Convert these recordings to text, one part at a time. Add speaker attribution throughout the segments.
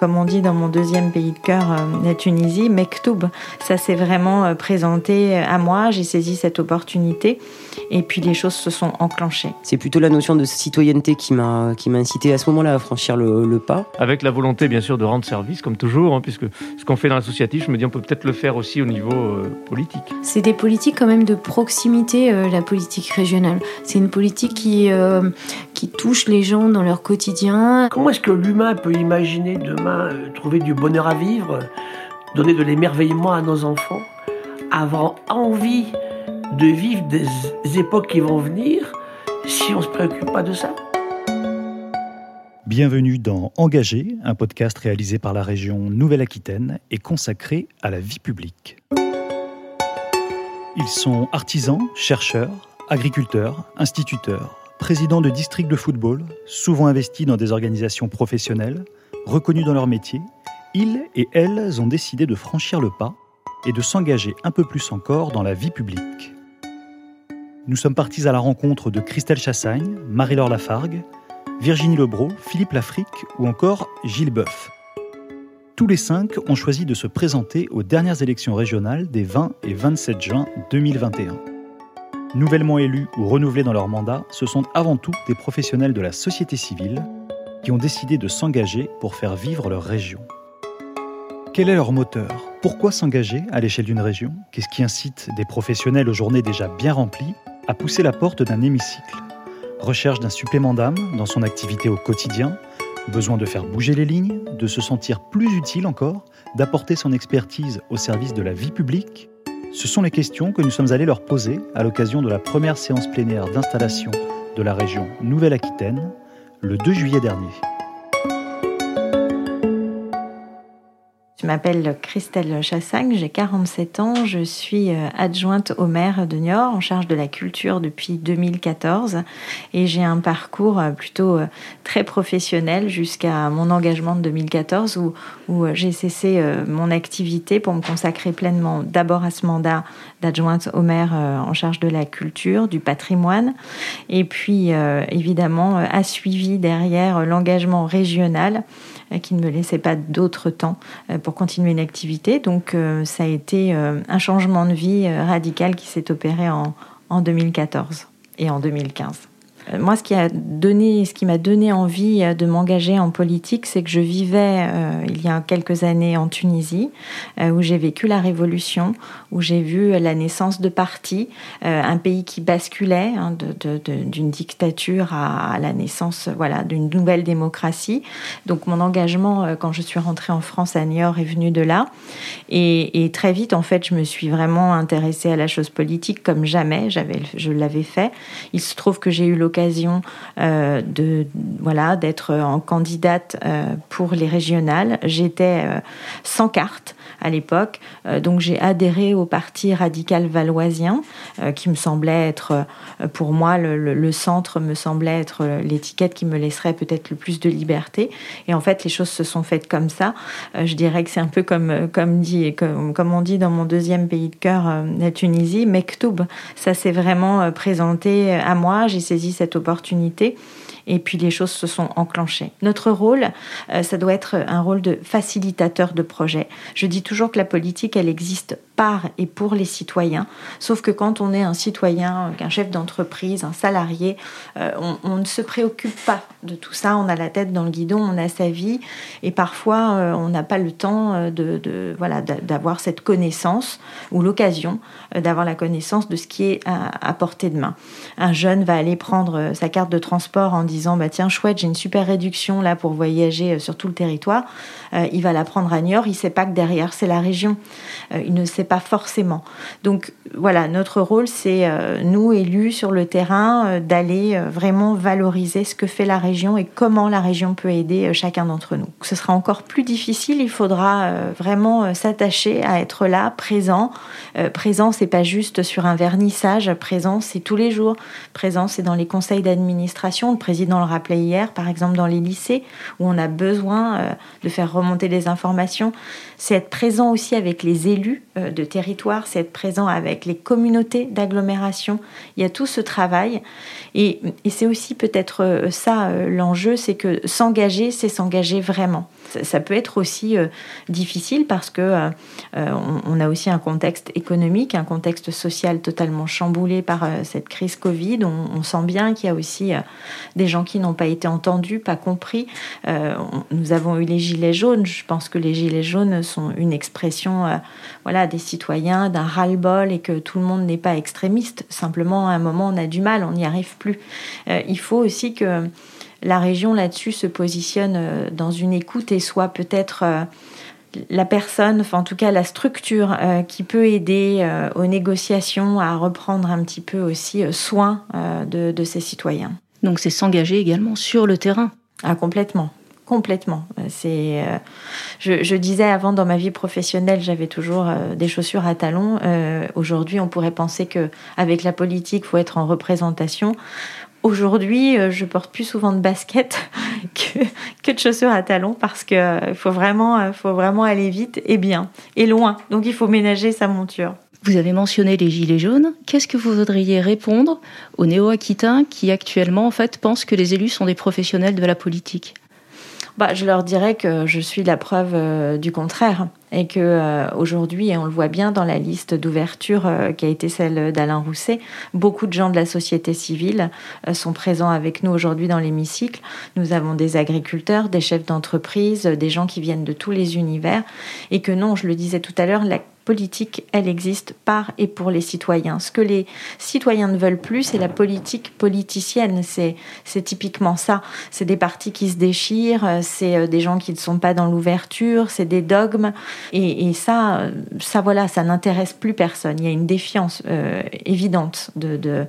Speaker 1: comme on dit dans mon deuxième pays de cœur, euh, la Tunisie, Mektoub. Ça s'est vraiment euh, présenté à moi, j'ai saisi cette opportunité et puis les choses se sont enclenchées.
Speaker 2: C'est plutôt la notion de citoyenneté qui m'a qui m'a incité à ce moment-là à franchir le, pas.
Speaker 3: Avec la volonté bien sûr de rendre service comme toujours, hein, puisque ce qu'on fait dans l'associatif, je me dis on peut peut-être le faire aussi au niveau euh, politique.
Speaker 4: C'est des politiques quand même de proximité, la politique régionale. C'est une politique qui qui touche les gens dans leur quotidien.
Speaker 5: Comment est-ce que l'humain peut imaginer demain euh, trouver du bonheur à vivre, donner de l'émerveillement à nos enfants, avoir envie de vivre des époques qui vont venir si on ne se préoccupe pas de ça?
Speaker 6: Bienvenue dans Engagé, un podcast réalisé par la région Nouvelle-Aquitaine et consacré à la vie publique. Ils sont artisans, chercheurs, agriculteurs, instituteurs, présidents de districts de football, souvent investis dans des organisations professionnelles, reconnus dans leur métier, ils et elles ont décidé de franchir le pas et de s'engager un peu plus encore dans la vie publique. Nous sommes partis à la rencontre de Christelle Chassagne, Marie-Laure Lafargue, Virginie Lebro, Philippe Lafrique ou encore Gilles Boeuf. Tous les cinq ont choisi de se présenter aux dernières élections régionales des 20 et 27 juin 2021. Nouvellement élus ou renouvelés dans leur mandat, ce sont avant tout des professionnels de la société civile qui ont décidé de s'engager pour faire vivre leur région. Quel est leur moteur? Pourquoi s'engager à l'échelle d'une région? Qu'est-ce qui incite des professionnels aux journées déjà bien remplies à pousser la porte d'un hémicycle? Recherche d'un supplément d'âme dans son activité au quotidien? Besoin de faire bouger les lignes? De se sentir plus utile encore? D'apporter son expertise au service de la vie publique? Ce sont les questions que nous sommes allés leur poser à l'occasion de la première séance plénière d'installation de la région Nouvelle-Aquitaine le 2 juillet dernier.
Speaker 1: Je m'appelle Christelle Chassagne, j'ai 47 ans, je suis euh, adjointe au maire de Niort en charge de la culture depuis 2014 et j'ai un parcours euh, plutôt euh, très professionnel jusqu'à mon engagement de 2014 où, où j'ai cessé mon activité pour me consacrer pleinement d'abord à ce mandat d'adjointe au maire en charge de la culture, du patrimoine et puis évidemment a suivi derrière l'engagement régional qui ne me laissait pas d'autre temps euh, pour continuer une activité. Donc euh, ça a été un changement de vie radical qui s'est opéré en, en 2014 et en 2015. Euh, moi, ce qui a donné, ce qui m'a donné envie euh, de m'engager en politique, c'est que je vivais euh, il y a quelques années en Tunisie, où j'ai vécu la révolution, où j'ai vu la naissance de partis, un pays qui basculait hein, d'une dictature à, la naissance, voilà, d'une nouvelle démocratie. Donc, mon engagement quand je suis rentrée en France à Niort est venu de là, et, et très vite, en fait, je me suis vraiment intéressée à la chose politique comme jamais. J'avais, je l'avais fait. Il se trouve que j'ai eu l'occasion euh, de voilà d'être en candidate euh, pour les régionales. J'étais euh, sans carte à l'époque. Euh, donc j'ai adhéré au parti radical valoisien, euh, qui me semblait être, euh, pour moi, le, centre me semblait être l'étiquette qui me laisserait peut-être le plus de liberté. Et en fait, les choses se sont faites comme ça. je dirais que c'est un peu comme, comme, dit, comme, comme on dit dans mon deuxième pays de cœur, la Tunisie, Mektoub. Ça s'est vraiment présenté à moi. J'ai saisi cette opportunité et puis les choses se sont enclenchées. Notre rôle, euh, ça doit être un rôle de facilitateur de projet. Je dis toujours que la politique, elle existe par et pour les citoyens, sauf que quand on est un citoyen, un chef d'entreprise, un salarié, euh, on, ne se préoccupe pas de tout ça, on a la tête dans le guidon, on a sa vie, et parfois euh, on n'a pas le temps de, voilà d'avoir cette connaissance ou l'occasion d'avoir la connaissance de ce qui est à, à portée de main. Un jeune va aller prendre sa carte de transport en disant disant bah tiens chouette j'ai une super réduction là pour voyager euh, sur tout le territoire. Euh, il va la prendre à Niort il sait pas que derrière c'est la région. Euh, il ne sait pas forcément. Donc voilà notre rôle c'est nous élus sur le terrain d'aller vraiment valoriser ce que fait la région et comment la région peut aider chacun d'entre nous. Ce sera encore plus difficile il faudra vraiment s'attacher à être là présent. Présent c'est pas juste sur un vernissage. Présent c'est tous les jours. Présent c'est dans les conseils d'administration. Le président président le rappelait hier, par exemple dans les lycées, où on a besoin de faire remonter des informations. C'est être présent aussi avec les élus de territoire, c'est être présent avec les communautés d'agglomération. Il y a tout ce travail. Et, et c'est aussi peut-être ça l'enjeu, c'est que s'engager, c'est s'engager vraiment. Ça, peut être aussi difficile parce que on, a aussi un contexte économique, un contexte social totalement chamboulé par cette crise Covid. On, sent bien qu'il y a aussi des gens qui n'ont pas été entendus, pas compris. nous avons eu les gilets jaunes. Je pense que les gilets jaunes sont une expression, voilà, des citoyens, d'un ras-le-bol et que tout le monde n'est pas extrémiste. Simplement, à un moment, on a du mal, on n'y arrive plus. il faut aussi que la région là-dessus se positionne dans une écoute et soit peut-être la personne, enfin en tout cas la structure euh, qui peut aider euh, aux négociations à reprendre un petit peu aussi euh, soin de, de, ses citoyens.
Speaker 7: Donc c'est s'engager également sur le terrain.
Speaker 1: Ah complètement. Complètement. C'est, je, je, disais avant dans ma vie professionnelle, j'avais toujours des chaussures à talons. Aujourd'hui, on pourrait penser que avec la politique, faut être en représentation. Aujourd'hui, euh, je porte plus souvent de baskets que, de chaussures à talons parce euh, faut, vraiment, euh, faut vraiment aller vite et bien et loin. Donc il faut ménager sa monture.
Speaker 7: Vous avez mentionné les gilets jaunes. Qu'est-ce que vous voudriez répondre aux néo-aquitains qui actuellement en fait pensent que les élus sont des professionnels de la politique?
Speaker 1: Bah, je leur dirais que je suis la preuve du contraire et que euh, aujourd'hui, et on le voit bien dans la liste d'ouverture euh, qui a été celle d'Alain Rousset, beaucoup de gens de la société civile euh, sont présents avec nous aujourd'hui dans l'hémicycle. Nous avons des agriculteurs, des chefs d'entreprise, des gens qui viennent de tous les univers, et que non, je le disais tout à l'heure, la politique, elle existe par et pour les citoyens. Ce que les citoyens ne veulent plus, c'est la politique politicienne. C'est, typiquement ça. C'est des partis qui se déchirent, c'est des gens qui ne sont pas dans l'ouverture, c'est des dogmes. Et, ça, ça voilà, ça n'intéresse plus personne. Il y a une défiance euh, évidente de, euh,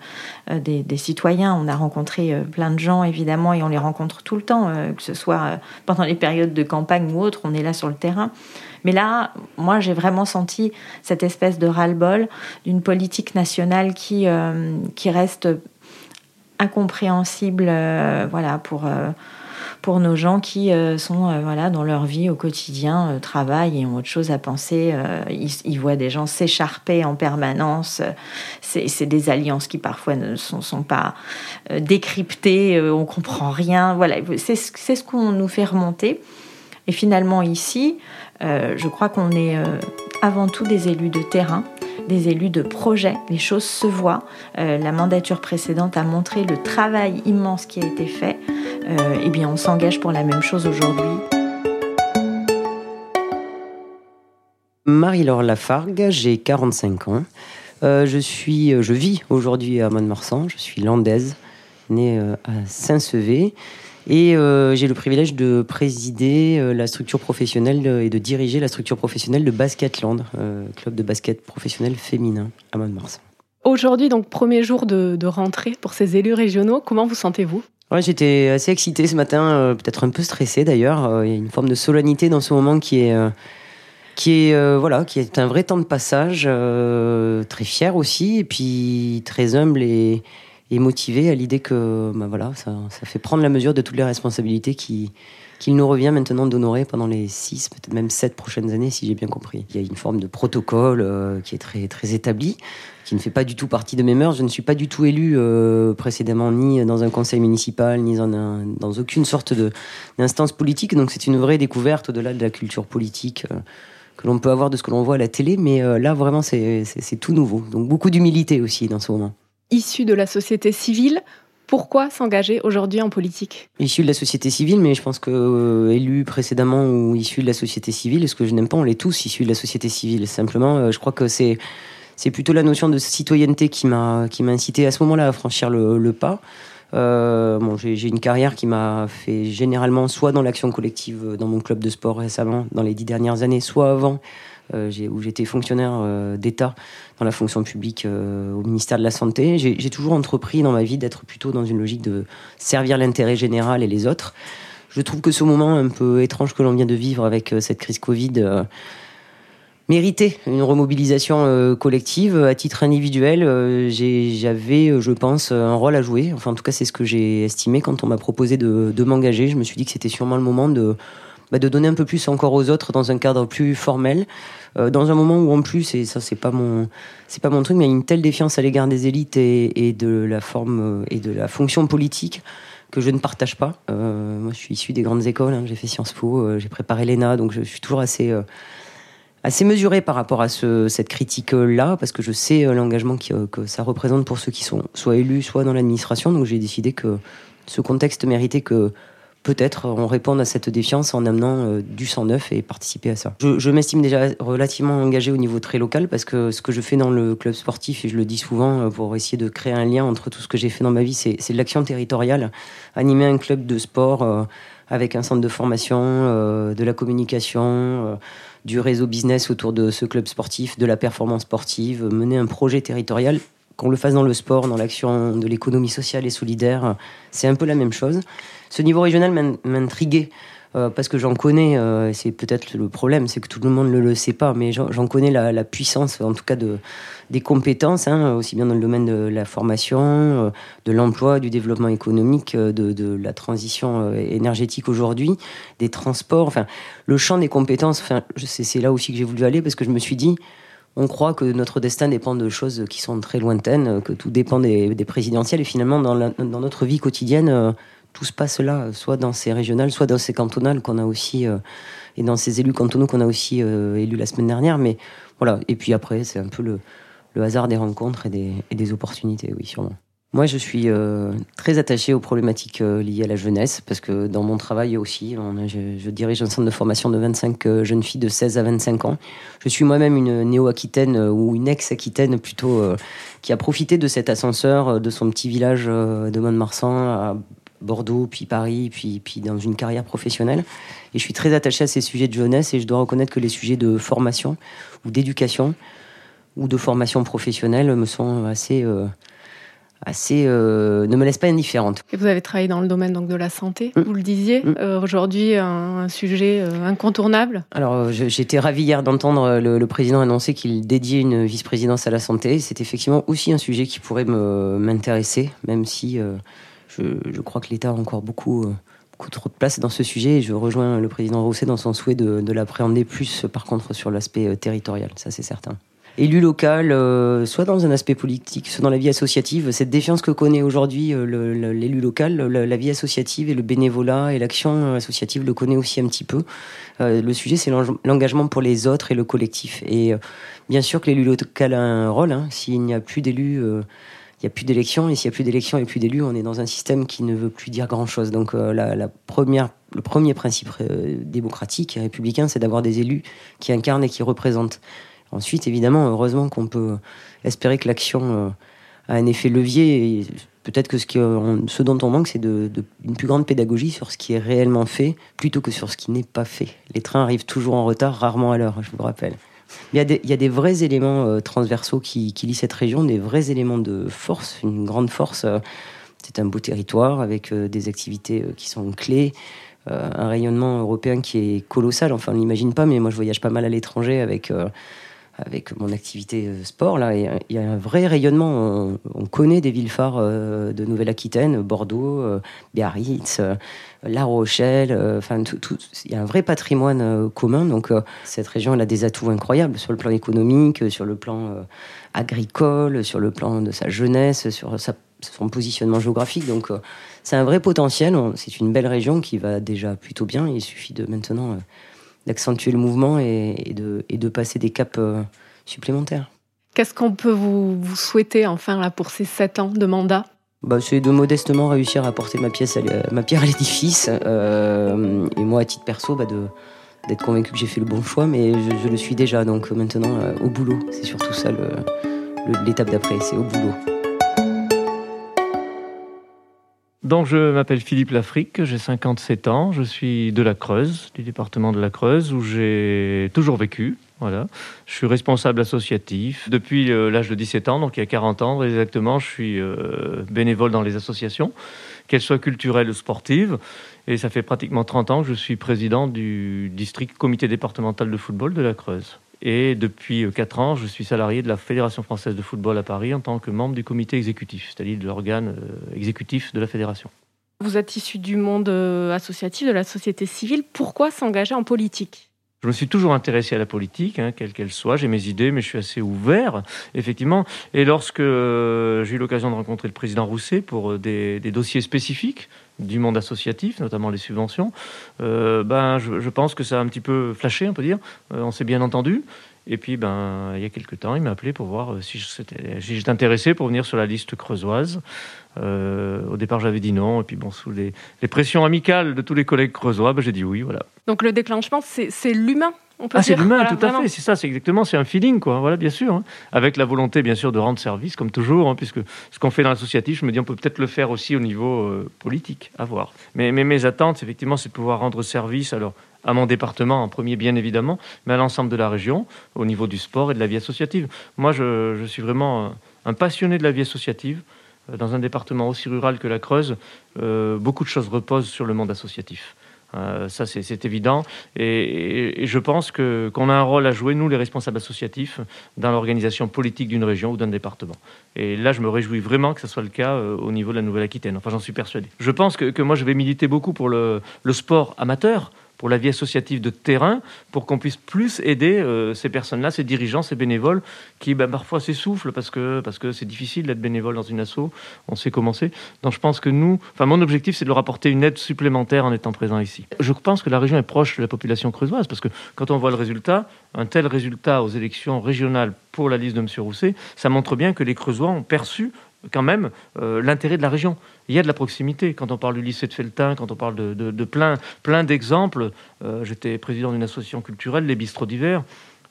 Speaker 1: des, citoyens. On a rencontré euh, plein de gens, évidemment, et on les rencontre tout le temps, que ce soit pendant les périodes de campagne ou autres, on est là sur le terrain. Mais là, moi, j'ai vraiment senti cette espèce de ras-le-bol d'une politique nationale qui, qui reste incompréhensible voilà, pour pour nos gens qui euh, sont euh, voilà dans leur vie au quotidien, euh, travaillent et ont autre chose à penser. Ils, voient des gens s'écharper en permanence. C'est des alliances qui parfois ne sont, sont pas décryptées, on comprend rien. Voilà, c'est ce qu'on nous fait remonter. Et finalement ici, je crois qu'on est avant tout des élus de terrain des élus de projet. Les choses se voient. la mandature précédente a montré le travail immense qui a été fait. Euh, eh bien on s'engage pour la même chose aujourd'hui.
Speaker 2: Marie-Laure Lafargue, j'ai 45 ans. Euh, je, suis, euh, je vis aujourd'hui à Mont-de-Marsan, je suis landaise, née à Saint-Sevé. Et j'ai le privilège de présider la structure professionnelle et de diriger la structure professionnelle de Basketland, club de basket professionnel féminin à Mont-de-Marsan.
Speaker 8: Aujourd'hui, donc premier jour de, de rentrée pour ces élus régionaux, comment vous sentez-vous?
Speaker 2: Ouais, j'étais assez excité ce matin, euh, peut-être un peu stressé d'ailleurs. Euh, il y a une forme de solennité dans ce moment qui est, euh, qui est, voilà, qui est un vrai temps de passage, très fier aussi, et puis très humble et, et motivé à l'idée que, bah, voilà, ça, fait prendre la mesure de toutes les responsabilités qui, qu'il nous revient maintenant d'honorer pendant les six, peut-être même sept prochaines années, si j'ai bien compris. Il y a une forme de protocole qui est très, très établi qui ne fait pas du tout partie de mes mœurs. Je ne suis pas du tout élu euh, précédemment ni dans un conseil municipal, ni dans, dans aucune sorte d'instance politique. Donc c'est une vraie découverte au-delà de la culture politique euh, que l'on peut avoir de ce que l'on voit à la télé. Mais euh, là, vraiment, c'est tout nouveau. Donc beaucoup d'humilité aussi dans ce moment.
Speaker 8: Issu de la société civile, pourquoi s'engager aujourd'hui en politique?
Speaker 2: Issu de la société civile, mais je pense que élu précédemment ou issu de la société civile, ce que je n'aime pas, on l'est tous issus de la société civile. Simplement, je crois que c'est c'est plutôt la notion de citoyenneté qui m'a qui m'a incité à ce moment-là à franchir le, pas. Euh, bon, j'ai une carrière qui m'a fait généralement soit dans l'action collective euh, dans mon club de sport récemment, dans les dix dernières années, soit avant, euh, où j'étais fonctionnaire d'État dans la fonction publique au ministère de la Santé. J'ai toujours entrepris dans ma vie d'être plutôt dans une logique de servir l'intérêt général et les autres. Je trouve que ce moment un peu étrange que l'on vient de vivre avec cette crise Covid mérité une remobilisation collective. À titre individuel, j'avais, je pense, un rôle à jouer. Enfin, en tout cas, c'est ce que j'ai estimé quand on m'a proposé de m'engager. Je me suis dit que c'était sûrement le moment de, bah, de donner un peu plus encore aux autres dans un cadre plus formel. Euh, dans un moment où en plus, et ça c'est pas mon, c'est pas mon truc, mais il y a une telle défiance à l'égard des élites et, de la forme euh, et de la fonction politique que je ne partage pas. Euh, moi, je suis issu des grandes écoles, hein, j'ai fait Sciences Po, j'ai préparé l'ENA, donc je, suis toujours assez assez mesuré par rapport à ce, cette critique-là, parce que je sais l'engagement que ça représente pour ceux qui sont soit élus, soit dans l'administration. Donc j'ai décidé que ce contexte méritait que peut-être on répond à cette défiance en amenant euh, du sang neuf et participer à ça. Je, m'estime déjà relativement engagé au niveau très local parce que ce que je fais dans le club sportif, et je le dis souvent euh, pour essayer de créer un lien entre tout ce que j'ai fait dans ma vie, c'est de l'action territoriale. Animer un club de sport euh, avec un centre de formation, de la communication, du réseau business autour de ce club sportif, de la performance sportive, mener un projet territorial qu'on le fasse dans le sport, dans l'action de l'économie sociale et solidaire, c'est un peu la même chose. Ce niveau régional m'intriguait. Euh, parce que j'en connais, euh, c'est peut-être le problème, c'est que tout le monde ne le sait pas, mais j'en connais la, puissance, en tout cas de, des compétences, hein, aussi bien dans le domaine de la formation, euh, de l'emploi, du développement économique, de, de la transition énergétique aujourd'hui, des transports, enfin, le champ des compétences, enfin, c'est là aussi que j'ai voulu aller, parce que je me suis dit, on croit que notre destin dépend de choses qui sont très lointaines, que tout dépend des, présidentielles. Et finalement, dans, notre vie quotidienne, euh, tout se passe là, soit dans ces régionales, soit dans ces cantonales qu'on a aussi, euh, et dans ces élus cantonaux qu'on a aussi euh, élus la semaine dernière. Mais voilà. Et puis après, c'est un peu le, hasard des rencontres et des, opportunités, oui, sûrement. Moi, je suis euh, très attaché aux problématiques liées à la jeunesse, parce que dans mon travail aussi, je, dirige un centre de formation de 25 euh, jeunes filles de 16 à 25 ans. Je suis moi-même une néo-aquitaine, ou une ex-aquitaine plutôt, qui a profité de cet ascenseur de son petit village de Mont-de-Marsan à Bordeaux, puis Paris, puis, puis dans une carrière professionnelle. Et je suis très attaché à ces sujets de jeunesse, et je dois reconnaître que les sujets de formation, ou d'éducation, ou de formation professionnelle me sont assez assez euh, ne me laisse pas indifférente.
Speaker 8: Et vous avez travaillé dans le domaine donc de la santé, mm. vous le disiez. Mm. Euh, aujourd'hui, un, sujet euh, incontournable?
Speaker 2: Alors, j'étais ravi hier d'entendre le, président annoncer qu'il dédiait une vice-présidence à la santé. C'est effectivement aussi un sujet qui pourrait m'intéresser, même si je, crois que l'État a encore beaucoup beaucoup trop de place dans ce sujet et je rejoins le président Rousset dans son souhait de, de l'appréhender plus, par contre, sur l'aspect territorial, ça c'est certain élu local, euh, soit dans un aspect politique, soit dans la vie associative. Cette défiance que connaît aujourd'hui euh, l'élu local, la, vie associative et le bénévolat et l'action associative le connaît aussi un petit peu. Euh, le sujet, c'est l'engagement pour les autres et le collectif. Et bien sûr que l'élu local a un rôle. Hein. S'il n'y a plus d'élus, il n'y a plus d'élections. Et s'il n'y a plus d'élections et plus d'élus, on est dans un système qui ne veut plus dire grand-chose. Donc la, la, première, le premier principe démocratique et républicain, c'est d'avoir des élus qui incarnent et qui représentent. Ensuite, évidemment, heureusement qu'on peut espérer que l'action euh, a un effet levier. Peut-être que ce, qui, ce, dont on manque, c'est de, une plus grande pédagogie sur ce qui est réellement fait plutôt que sur ce qui n'est pas fait. Les trains arrivent toujours en retard, rarement à l'heure, je vous le rappelle. Il y, a des, il y a des vrais éléments euh, transversaux qui, qui, lient cette région, des vrais éléments de force, une grande force. Euh, c'est un beau territoire avec des activités qui sont clés. un rayonnement européen qui est colossal. Enfin, on n'imagine pas, mais moi je voyage pas mal à l'étranger avec avec mon activité euh, sport, là, il y a un vrai rayonnement. On, connaît des villes phares euh, de Nouvelle-Aquitaine, Bordeaux, euh, Biarritz, La Rochelle. Enfin, il y a un vrai patrimoine commun. Donc, cette région, elle a des atouts incroyables sur le plan économique, sur le plan agricole, sur le plan de sa jeunesse, sur son positionnement géographique. Donc, c'est un vrai potentiel. C'est une belle région qui va déjà plutôt bien. Il suffit de maintenant d'accentuer le mouvement et, de, et, de, passer des caps euh, supplémentaires.
Speaker 8: Qu'est-ce qu'on peut vous, vous, souhaiter enfin là pour ces sept ans de mandat?
Speaker 2: Bah, C'est de modestement réussir à apporter ma, pièce ma pierre à l'édifice. Euh, et moi, à titre perso, bah, d'être convaincu que j'ai fait le bon choix, mais je, le suis déjà. Donc maintenant, euh, au boulot. C'est surtout ça l'étape d'après, c'est au boulot.
Speaker 3: Donc, je m'appelle Philippe Lafrique, j'ai 57 ans, je suis de la Creuse, du département de la Creuse, où j'ai toujours vécu. Voilà. Je suis responsable associatif depuis euh, l'âge de 17 ans, donc il y a 40 ans exactement. Je suis euh, bénévole dans les associations, qu'elles soient culturelles ou sportives. Et ça fait pratiquement 30 ans que je suis président du district comité départemental de football de la Creuse. Et depuis 4 ans, je suis salarié de la Fédération française de football à Paris en tant que membre du comité exécutif, c'est-à-dire de l'organe exécutif de la fédération.
Speaker 8: Vous êtes issu du monde associatif, de la société civile. Pourquoi s'engager en politique?
Speaker 3: Je me suis toujours intéressé à la politique, hein, quelle qu'elle soit. J'ai mes idées, mais je suis assez ouvert, effectivement. Et lorsque euh, j'ai eu l'occasion de rencontrer le président Rousset pour euh, des, dossiers spécifiques du monde associatif, notamment les subventions, euh, ben, je, pense que ça a un petit peu flashé, on peut dire. on s'est bien entendu. Et puis, ben, il y a quelques temps, il m'a appelé pour voir si j'étais intéressé pour venir sur la liste creusoise. Euh, au départ, j'avais dit non. Et puis, bon, sous les, pressions amicales de tous les collègues creusois, ben, j'ai dit oui. Voilà.
Speaker 8: Donc, le déclenchement, c'est l'humain
Speaker 3: ah, c'est l'humain, tout à fait. C'est ça, c'est exactement, c'est un feeling, quoi. Voilà, bien sûr. Hein. Avec la volonté, bien sûr, de rendre service, comme toujours, hein, puisque ce qu'on fait dans l'associatif, je me dis, on peut peut-être le faire aussi au niveau euh, politique, à voir. Mais, mais mes attentes, effectivement, c'est de pouvoir rendre service, alors, à mon département en premier, bien évidemment, mais à l'ensemble de la région, au niveau du sport et de la vie associative. Moi, je, je suis vraiment un passionné de la vie associative. Euh, dans un département aussi rural que la Creuse, euh, beaucoup de choses reposent sur le monde associatif. Euh, ça, c'est évident. Et, je pense qu'on a un rôle à jouer, nous, les responsables associatifs, dans l'organisation politique d'une région ou d'un département. Et là, je me réjouis vraiment que ce soit le cas au niveau de la Nouvelle-Aquitaine. Enfin, j'en suis persuadé. Je pense que, moi, je vais militer beaucoup pour le sport amateur pour la vie associative de terrain, pour qu'on puisse plus aider euh, ces personnes-là, ces dirigeants, ces bénévoles, qui ben, parfois s'essoufflent parce que parce que c'est difficile d'être bénévole dans une asso. On sait comment c'est. Donc je pense que nous, enfin mon objectif, c'est de leur apporter une aide supplémentaire en étant présent ici. Je pense que la région est proche de la population creusoise parce que quand on voit le résultat, un tel résultat aux élections régionales pour la liste de M. Rousset, ça montre bien que les Creusois ont perçu quand même euh, l'intérêt de la région. Il y a de la proximité. Quand on parle du lycée de Feltin, quand on parle de, plein, plein d'exemples, euh, j'étais président d'une association culturelle, les bistrots d'hiver.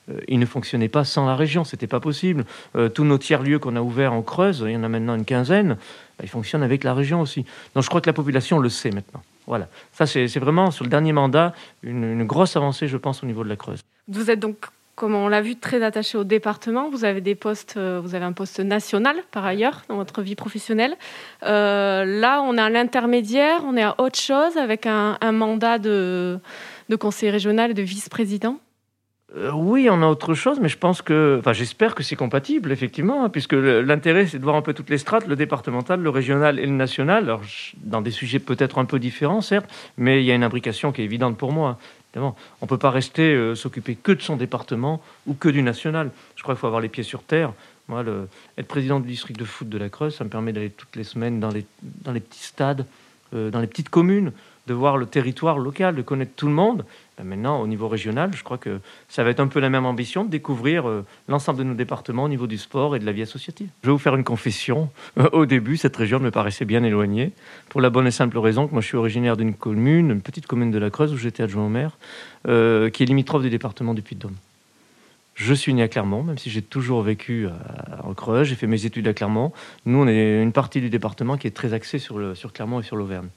Speaker 3: Euh, ils ne fonctionnaient pas sans la région, c'était pas possible. tous nos tiers-lieux qu'on a ouverts en Creuse, il y en a maintenant une quinzaine, bah, ils fonctionnent avec la région aussi. Donc je crois que la population le sait maintenant. Voilà. Ça, c'est vraiment, sur le dernier mandat, une, une grosse avancée, je pense, au niveau de la Creuse.
Speaker 8: Vous êtes donc comme on l'a vu, très attaché au département. Vous avez des postes, euh, vous avez un poste national par ailleurs dans votre vie professionnelle. Euh, là, on est à l'intermédiaire, on est à autre chose avec un, mandat de, de conseiller régional et de vice-président.
Speaker 3: Euh, oui, on a autre chose, mais je pense que, enfin, j'espère que c'est compatible, effectivement, hein, puisque l'intérêt, c'est de voir un peu toutes les strates, le départemental, le régional et le national, alors, dans des sujets peut-être un peu différents, certes, mais il y a une imbrication qui est évidente pour moi. On ne peut pas rester euh, s'occuper que de son département ou que du national. Je crois qu'il faut avoir les pieds sur terre. Moi, être président du district de foot de la Creuse, ça me permet d'aller toutes les semaines dans les, dans les petits stades, euh, dans les petites communes, de voir le territoire local, de connaître tout le monde. Ben maintenant, au niveau régional, je crois que ça va être un peu la même ambition de découvrir euh, l'ensemble de nos départements au niveau du sport et de la vie associative. Je vais vous faire une confession. au début, cette région me paraissait bien éloignée, pour la bonne et simple raison que moi je suis originaire d'une commune, une petite commune de la Creuse où j'étais adjoint au maire, euh, qui est limitrophe du département du Puy-de-Dôme. Je suis né à Clermont, même si j'ai toujours vécu en Creuse. J'ai fait mes études à Clermont. Nous, on est une partie du département qui est très axée sur Clermont et sur l'Auvergne.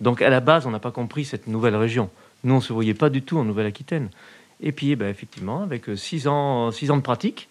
Speaker 3: Donc à la base, on n'a pas compris cette nouvelle région. Nous, on ne se voyait pas du tout en Nouvelle-Aquitaine. Et puis, ben, effectivement, avec six ans, six ans de pratique,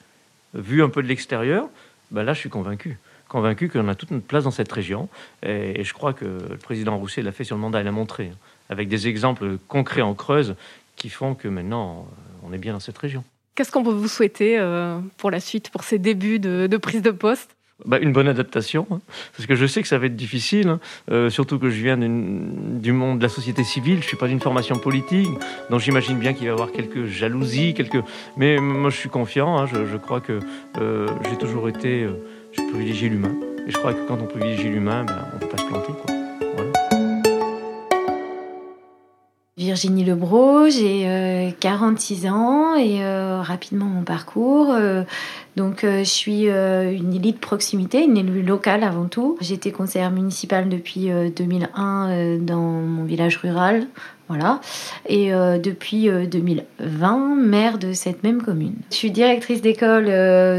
Speaker 3: vu un peu de l'extérieur, ben là, je suis convaincu. Convaincu qu'on a toute notre place dans cette région. Et, je crois que le président Rousset l'a fait sur le mandat, il l'a montré, hein, avec des exemples concrets en Creuse qui font que maintenant, on est bien dans cette région.
Speaker 8: Qu'est-ce qu'on peut vous souhaiter euh, pour la suite, pour ces débuts de prise de poste?
Speaker 3: Bah, une bonne adaptation, hein. parce que je sais que ça va être difficile, hein. euh, surtout que je viens du monde de la société civile, je suis pas d'une formation politique, donc j'imagine bien qu'il va y avoir quelques jalousies, quelques... mais moi je suis confiant, hein. je, crois que euh, j'ai toujours été, euh, j'ai privilégié l'humain, et je crois que quand on privilégie l'humain, ben, on ne peut pas se planter. Quoi.
Speaker 4: Virginie Lebro, j'ai 46 ans et rapidement mon parcours. Donc euh, je suis euh, une élite proximité, une élue locale avant tout. J'étais conseillère municipale depuis 2001 euh, dans mon village rural, voilà. Et depuis 2020, maire de cette même commune. Je suis directrice d'école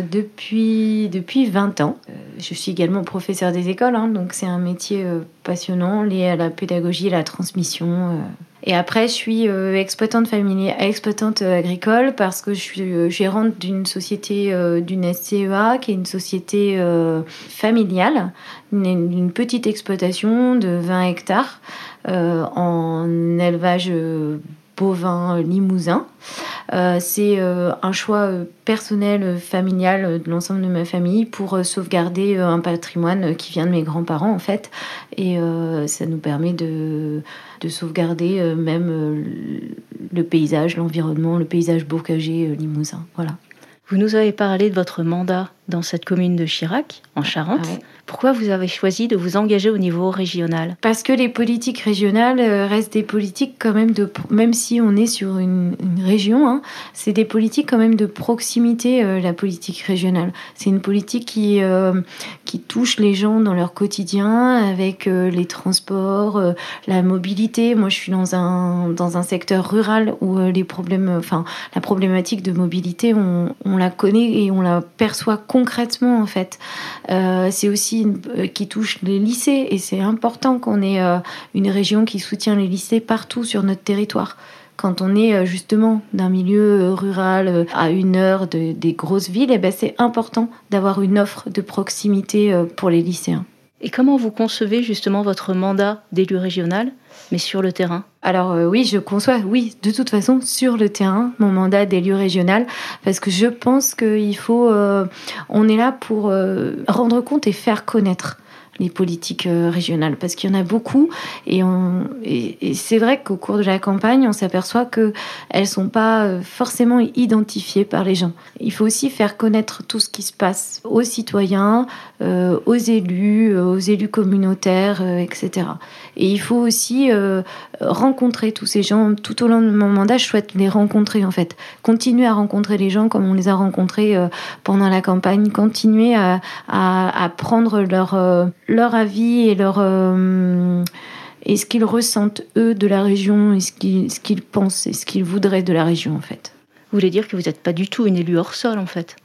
Speaker 4: depuis, depuis 20 ans. je suis également professeur des écoles, hein, donc c'est un métier passionnant lié à la pédagogie et la transmission. Et après, je suis euh, exploitante familiale, exploitante euh, agricole parce que je suis euh, gérante d'une société, d'une SCEA, qui est une société familiale, une, petite exploitation de 20 hectares en élevage bovin limousin. c'est un choix personnel, familial de l'ensemble de ma famille pour sauvegarder un patrimoine qui vient de mes grands-parents en fait. Et ça nous permet de, de sauvegarder même le paysage, l'environnement, le paysage bourcager limousin. Voilà.
Speaker 7: Vous nous avez parlé de votre mandat dans cette commune de Chirac, en Charente. Pourquoi vous avez choisi de vous engager au niveau régional
Speaker 4: Parce que les politiques régionales euh, restent des politiques quand même de, même si on est sur une, région, hein, c'est des politiques quand même de proximité. Euh, la politique régionale, c'est une politique qui euh, qui touche les gens dans leur quotidien avec les transports, la mobilité. Moi, je suis dans un dans un secteur rural où les problèmes, enfin la problématique de mobilité, on, on la connaît et on la perçoit concrètement en fait. c'est aussi euh, qui touche les lycées. Et c'est important qu'on ait euh, une région qui soutient les lycées partout sur notre territoire. Quand on est euh, justement d'un milieu rural à une heure des grosses villes, eh ben c'est important d'avoir une offre de proximité pour les lycéens.
Speaker 7: Et comment vous concevez justement votre mandat d'élu régional, mais sur le terrain
Speaker 4: Alors oui, je conçois, oui, de toute façon, sur le terrain, mon mandat d'élu régional, parce que je pense qu'il faut, on est là pour rendre compte et faire connaître les politiques euh, régionales parce qu'il y en a beaucoup et, on, et, c'est vrai qu'au cours de la campagne on s'aperçoit que elles sont pas euh, forcément identifiées par les gens. Il faut aussi faire connaître tout ce qui se passe aux citoyens, euh, aux élus, aux élus communautaires, etc. Et il faut aussi rencontrer tous ces gens tout au long de mon mandat. Je souhaite les rencontrer en fait, continuer à rencontrer les gens comme on les a rencontrés pendant la campagne, continuer à, à, à prendre leur leur avis et leur euh, et ce qu'ils ressentent eux de la région et ce qu'ils ce qu'ils pensent et ce qu'ils voudraient de la région en fait.
Speaker 7: Vous voulez dire que vous n'êtes pas du tout une élue hors sol en fait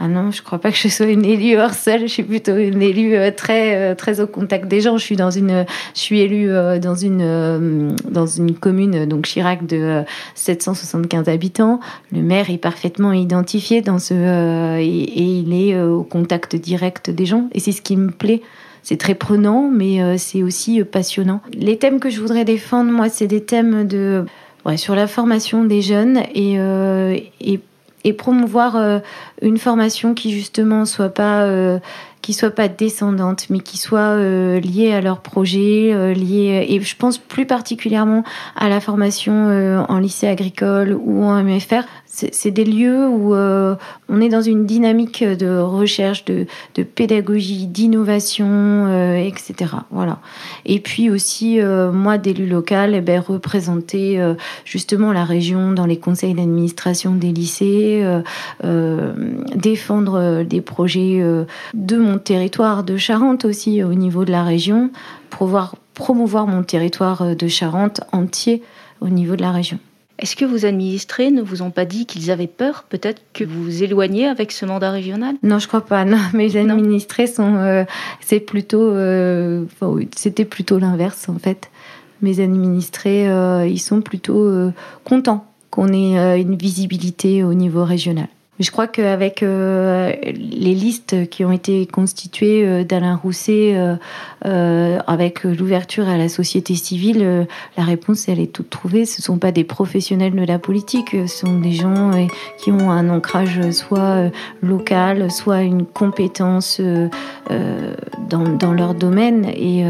Speaker 4: ah non, je crois pas que je sois une élue hors sol. Je suis plutôt une élue euh, très euh, très au contact des gens. Je suis dans une, je suis élue dans une dans une commune donc Chirac de 775 habitants. Le maire est parfaitement identifié dans ce et, il est au contact direct des gens. Et c'est ce qui me plaît c'est très prenant, mais euh, c'est aussi euh, passionnant. Les thèmes que je voudrais défendre, moi, c'est des thèmes de ouais, sur la formation des jeunes et, euh, et, et promouvoir une formation qui justement soit pas qui soit pas descendante, mais qui soit liée à leur projet, liée et je pense plus particulièrement à la formation en lycée agricole ou en MFR c'est des lieux où euh, on est dans une dynamique de recherche, de, pédagogie, d'innovation, euh, etc. Voilà. Et puis aussi, euh, moi, d'élu local, eh ben, représenter justement la région dans les conseils d'administration des lycées, défendre des projets de mon territoire de Charente aussi au niveau de la région, pour pouvoir promouvoir mon territoire de Charente entier au niveau de la région.
Speaker 7: Est-ce que vos administrés ne vous ont pas dit qu'ils avaient peur peut-être que vous vous éloigniez avec ce mandat régional?
Speaker 4: Non, je crois pas. Non, mes administrés sont, euh, c'est plutôt, euh, c'était plutôt l'inverse en fait. Mes administrés, euh, ils sont plutôt contents qu'on ait une visibilité au niveau régional. Je crois qu'avec euh, les listes qui ont été constituées euh, d'Alain Rousset, euh, avec l'ouverture à la société civile, la réponse elle est toute trouvée. Ce ne sont pas des professionnels de la politique, ce sont des gens qui ont un ancrage soit local, soit une compétence dans, dans, leur domaine et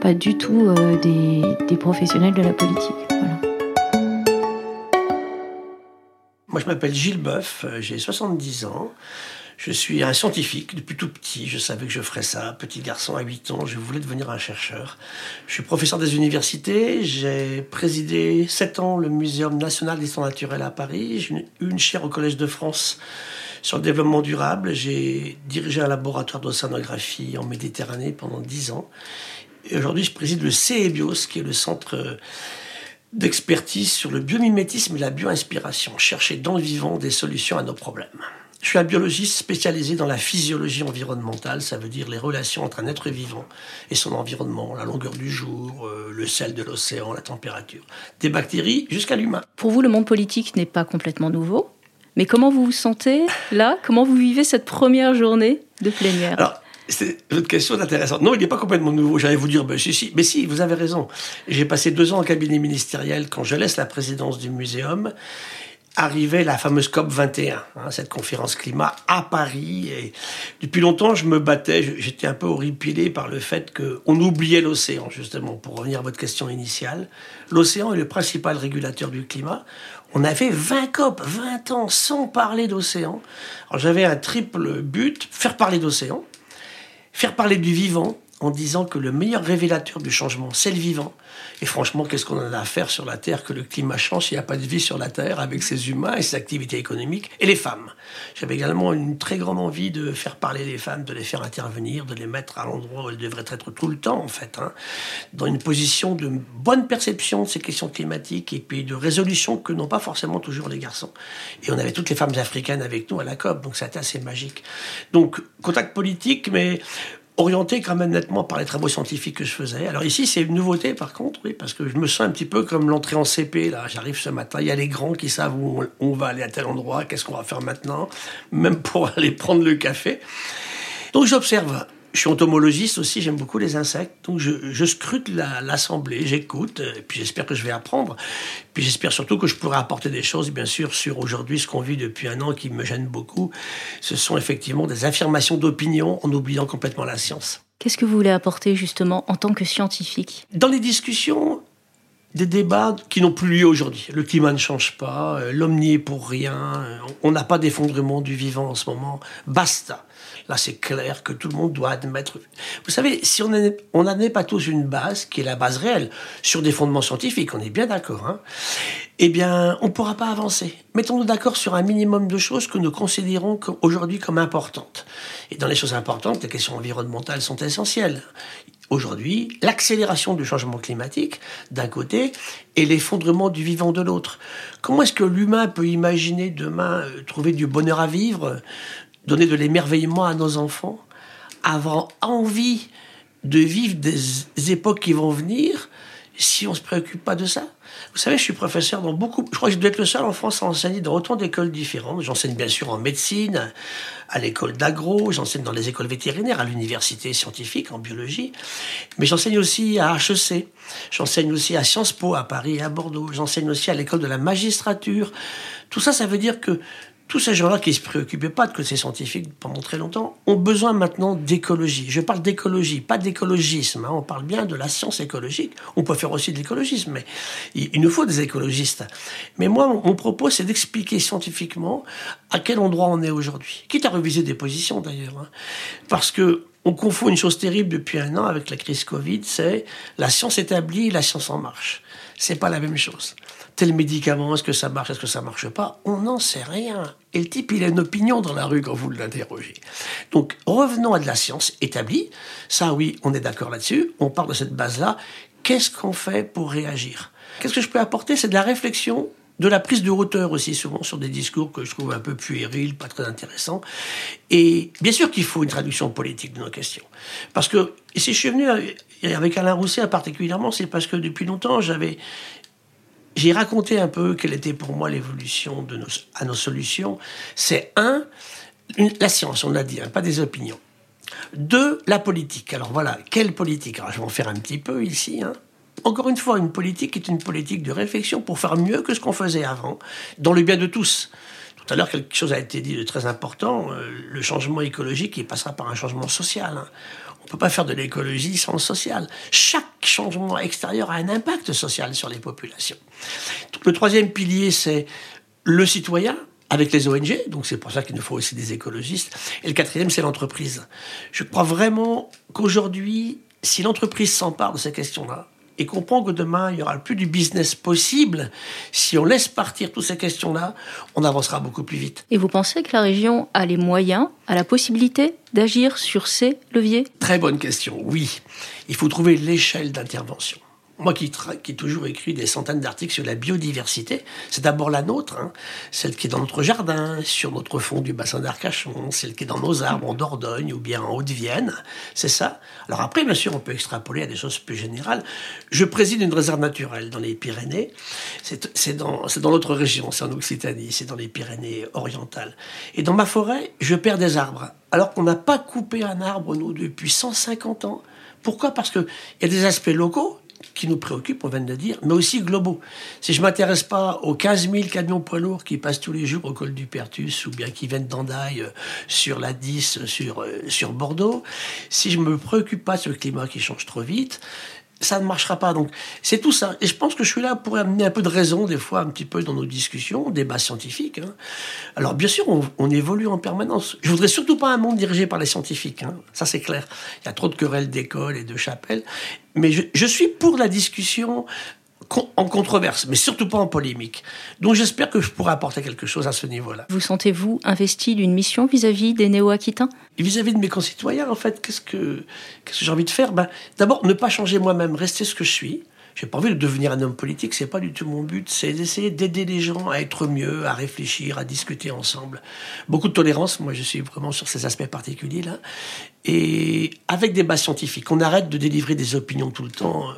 Speaker 4: pas du tout des, des professionnels de la politique. Voilà.
Speaker 5: Moi, je m'appelle Gilles Boeuf, euh, j'ai 70 ans. Je suis un scientifique depuis tout petit. Je savais que je ferais ça. Petit garçon à 8 ans, je voulais devenir un chercheur. Je suis professeur des universités. J'ai présidé 7 ans le Muséum national d'histoire naturelle à Paris. J'ai eu une chaire au Collège de France sur le développement durable. J'ai dirigé un laboratoire d'océanographie en Méditerranée pendant 10 ans. Et aujourd'hui, je préside le CEBIOS, qui est le centre d'expertise sur le biomimétisme et la bioinspiration, chercher dans le vivant des solutions à nos problèmes. Je suis un biologiste spécialisé dans la physiologie environnementale, ça veut dire les relations entre un être vivant et son environnement, la longueur du jour, euh, le sel de l'océan, la température, des bactéries jusqu'à l'humain.
Speaker 7: Pour vous, le monde politique n'est pas complètement nouveau, mais comment vous vous sentez là? Comment vous vivez cette première journée de plénière?
Speaker 5: C'est une question intéressante. Non, il n'est pas complètement nouveau. J'allais vous dire, ben, si, si. mais si, vous avez raison. J'ai passé deux ans en cabinet ministériel quand je laisse la présidence du muséum arrivait la fameuse COP 21, hein, cette conférence climat à Paris. Et depuis longtemps, je me battais, j'étais un peu horripilé par le fait qu'on oubliait l'océan, justement, pour revenir à votre question initiale. L'océan est le principal régulateur du climat. On avait 20 COP, 20 ans sans parler d'océan. Alors j'avais un triple but, faire parler d'océan, faire parler du vivant en disant que le meilleur révélateur du changement, c'est le vivant. Et franchement, qu'est-ce qu'on en a à faire sur la Terre que le climat change Il n'y a pas de vie sur la Terre avec ses humains et ses activités économiques et les femmes? J'avais également une très grande envie de faire parler les femmes, de les faire intervenir, de les mettre à l'endroit où elles devraient être tout le temps, en fait, hein, dans une position de bonne perception de ces questions climatiques et puis de résolution que n'ont pas forcément toujours les garçons. Et on avait toutes les femmes africaines avec nous à la COP, donc c'était assez magique. Donc, contact politique, mais orienté quand même nettement par les travaux scientifiques que je faisais. Alors ici, c'est une nouveauté par contre, oui, parce que je me sens un petit peu comme l'entrée en CP. Là, j'arrive ce matin, il y a les grands qui savent où on va aller à tel endroit, qu'est-ce qu'on va faire maintenant, même pour aller prendre le café. Donc j'observe je suis entomologiste aussi, j'aime beaucoup les insectes. Donc je, scrute l'assemblée, j'écoute, et puis j'espère que je vais apprendre. Puis j'espère surtout que je pourrai apporter des choses, bien sûr, sur aujourd'hui ce qu'on vit depuis un an qui me gêne beaucoup. Ce sont effectivement des affirmations d'opinion en oubliant complètement la science.
Speaker 7: Qu'est-ce que vous voulez apporter justement en tant que scientifique?
Speaker 5: Dans les discussions, des débats qui n'ont plus lieu aujourd'hui. Le climat ne change pas, euh, l'homme n'y est pour rien, on n'a pas d'effondrement du vivant en ce moment. Basta. Là, c'est clair que tout le monde doit admettre. Vous savez, si on n'en n'est pas tous une base, qui est la base réelle, sur des fondements scientifiques, on est bien d'accord, hein, eh bien, on ne pourra pas avancer. Mettons-nous d'accord sur un minimum de choses que nous considérons aujourd'hui comme importantes. Et dans les choses importantes, les questions environnementales sont essentielles. Aujourd'hui, l'accélération du changement climatique, d'un côté, et l'effondrement du vivant de l'autre. Comment est-ce que l'humain peut imaginer demain euh, trouver du bonheur à vivre donner de l'émerveillement à nos enfants, avoir envie de vivre des époques qui vont venir si on ne se préoccupe pas de ça. Vous savez, je suis professeur dans beaucoup, je crois que je dois être le seul en France à enseigner dans autant d'écoles différentes. J'enseigne bien sûr en médecine, à l'école d'agro, j'enseigne dans les écoles vétérinaires, à l'université scientifique en biologie, mais j'enseigne aussi à HEC, j'enseigne aussi à Sciences Po à Paris et à Bordeaux, j'enseigne aussi à l'école de la magistrature. Tout ça, ça veut dire que tous ces gens-là qui ne se préoccupaient pas de que ces scientifiques pendant très longtemps ont besoin maintenant d'écologie. Je parle d'écologie, pas d'écologisme. Hein. On parle bien de la science écologique. On peut faire aussi de l'écologisme, mais il, nous faut des écologistes. Mais moi, mon, propos, c'est d'expliquer scientifiquement à quel endroit on est aujourd'hui. Quitte à reviser des positions d'ailleurs. Hein. Parce que on confond une chose terrible depuis un an avec la crise Covid, c'est la science établie, la science en marche. C'est pas la même chose tel médicament, est-ce que ça marche, est-ce que ça marche pas On n'en sait rien. Et le type, il a une opinion dans la rue quand vous l'interrogez. Donc, revenons à de la science établie. Ça, oui, on est d'accord là-dessus. On part de cette base-là. Qu'est-ce qu'on fait pour réagir? Qu'est-ce que je peux apporter? C'est de la réflexion, de la prise de hauteur aussi, souvent sur des discours que je trouve un peu puérils, pas très intéressants. Et bien sûr qu'il faut une traduction politique de nos questions. Parce que, et si je suis venu avec Alain Rousset particulièrement, c'est parce que depuis longtemps, j'avais j'ai raconté un peu quelle était pour moi l'évolution de nos, à nos solutions. C'est un, la science, on l'a dit, hein, pas des opinions. Deux, la politique. Alors voilà, quelle politique? Alors je vais en faire un petit peu ici. Hein. Encore une fois, une politique est une politique de réflexion pour faire mieux que ce qu'on faisait avant, dans le bien de tous. Tout à l'heure, quelque chose a été dit de très important. Euh, le changement écologique, il passera par un changement social. Hein. Ne peut pas faire de l'écologie sans le social. Chaque changement extérieur a un impact social sur les populations. le troisième pilier, c'est le citoyen avec les ONG, donc c'est pour ça qu'il nous faut aussi des écologistes. Et le quatrième, c'est l'entreprise. Je crois vraiment qu'aujourd'hui, si l'entreprise s'empare de ces questions-là, et comprend que demain, il n'y aura plus du business possible. Si on laisse partir toutes ces questions-là, on avancera beaucoup plus vite.
Speaker 7: Et vous pensez que la région a les moyens, a la possibilité d'agir sur ces leviers?
Speaker 5: Très bonne question, oui. Il faut trouver l'échelle d'intervention. Moi qui, toujours écrit des centaines d'articles sur la biodiversité, c'est d'abord la nôtre, hein. celle qui est dans notre jardin, sur notre fond du bassin d'Arcachon, celle qui est dans nos arbres en Dordogne ou bien en Haute-Vienne, c'est ça. Alors après, bien sûr, on peut extrapoler à des choses plus générales. Je préside une réserve naturelle dans les Pyrénées, c'est dans, dans notre région, c'est en Occitanie, c'est dans les Pyrénées orientales. Et dans ma forêt, je perds des arbres, alors qu'on n'a pas coupé un arbre, nous, depuis 150 ans. Pourquoi? Parce qu'il y a des aspects locaux qui nous préoccupent, on vient de le dire, mais aussi globaux. Si je m'intéresse pas aux 15 000 camions poids lourds qui passent tous les jours au col du Pertus ou bien qui viennent d'Andaille euh, sur la 10 sur, euh, sur Bordeaux, si je me préoccupe pas sur le climat qui change trop vite, ça ne marchera pas. Donc, c'est tout ça. Et je pense que je suis là pour amener un peu de raison, des fois, un petit peu dans nos discussions, débats scientifiques. Hein. Alors, bien sûr, on, évolue en permanence. Je voudrais surtout pas un monde dirigé par les scientifiques. Hein. Ça, c'est clair. Il y a trop de querelles d'école et de chapelles. Mais je, je suis pour la discussion en controverse, mais surtout pas en polémique. Donc j'espère que je pourrai apporter quelque chose à ce niveau-là.
Speaker 7: Vous sentez-vous investi d'une mission vis-à-vis des néo-aquitains?
Speaker 5: Vis-à-vis de mes concitoyens, en fait, qu'est-ce que, qu'est-ce que j'ai envie de faire? Ben, D'abord, ne pas changer moi-même, rester ce que je suis. J'ai pas envie de devenir un homme politique, c'est pas du tout mon but. C'est d'essayer d'aider les gens à être mieux, à réfléchir, à discuter ensemble. Beaucoup de tolérance, moi je suis vraiment sur ces aspects particuliers là. Et avec des bases scientifiques, on arrête de délivrer des opinions tout le temps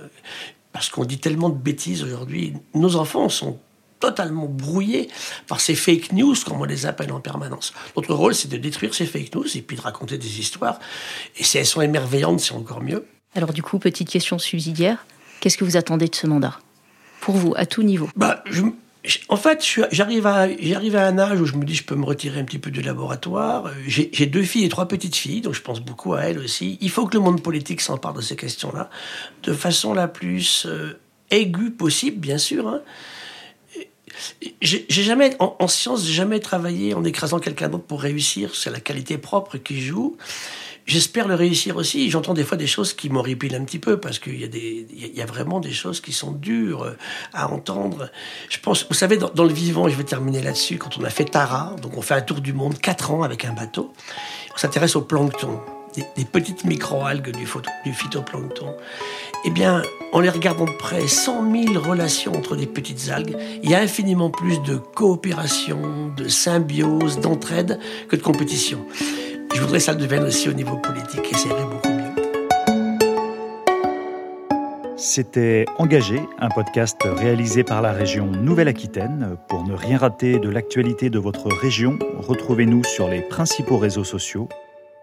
Speaker 5: parce qu'on dit tellement de bêtises aujourd'hui. Nos enfants sont totalement brouillés par ces fake news, comme on les appelle en permanence. Notre rôle, c'est de détruire ces fake news et puis de raconter des histoires. Et si elles sont émerveillantes, c'est encore mieux.
Speaker 7: Alors du coup, petite question subsidiaire, qu'est-ce que vous attendez de ce mandat? Pour vous, à tout niveau?
Speaker 5: Bah, je, en fait, j'arrive à, à un âge où je me dis je peux me retirer un petit peu du laboratoire. Euh, j'ai deux filles et trois petites filles, donc je pense beaucoup à elles aussi. Il faut que le monde politique s'empare de ces questions-là de façon la plus euh, aiguë possible, bien sûr. Hein. J'ai jamais, en, en science, jamais travaillé en écrasant quelqu'un d'autre pour réussir. C'est la qualité propre qui joue. J'espère le réussir aussi. J'entends des fois des choses qui m'horripilent un petit peu parce qu'il y, a y a vraiment des choses qui sont dures à entendre. Je pense, vous savez, dans, le vivant, je vais terminer là-dessus, quand on a fait Tara, donc on fait un tour du monde 4 ans avec un bateau, on s'intéresse au plancton, des, petites micro-algues du, du phytoplancton. Eh bien, en les regardant de près, 100 000 relations entre des petites algues, il y a infiniment plus de coopération, de symbiose, d'entraide que de compétition. Je voudrais que ça devienne aussi au niveau politique et c'est beaucoup mieux.
Speaker 6: C'était Engagé, un podcast réalisé par la région Nouvelle-Aquitaine. Pour ne rien rater de l'actualité de votre région, retrouvez-nous sur les principaux réseaux sociaux,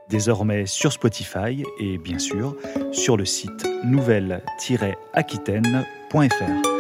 Speaker 6: désormais sur Spotify et bien sûr sur le site nouvelle-aquitaine.fr.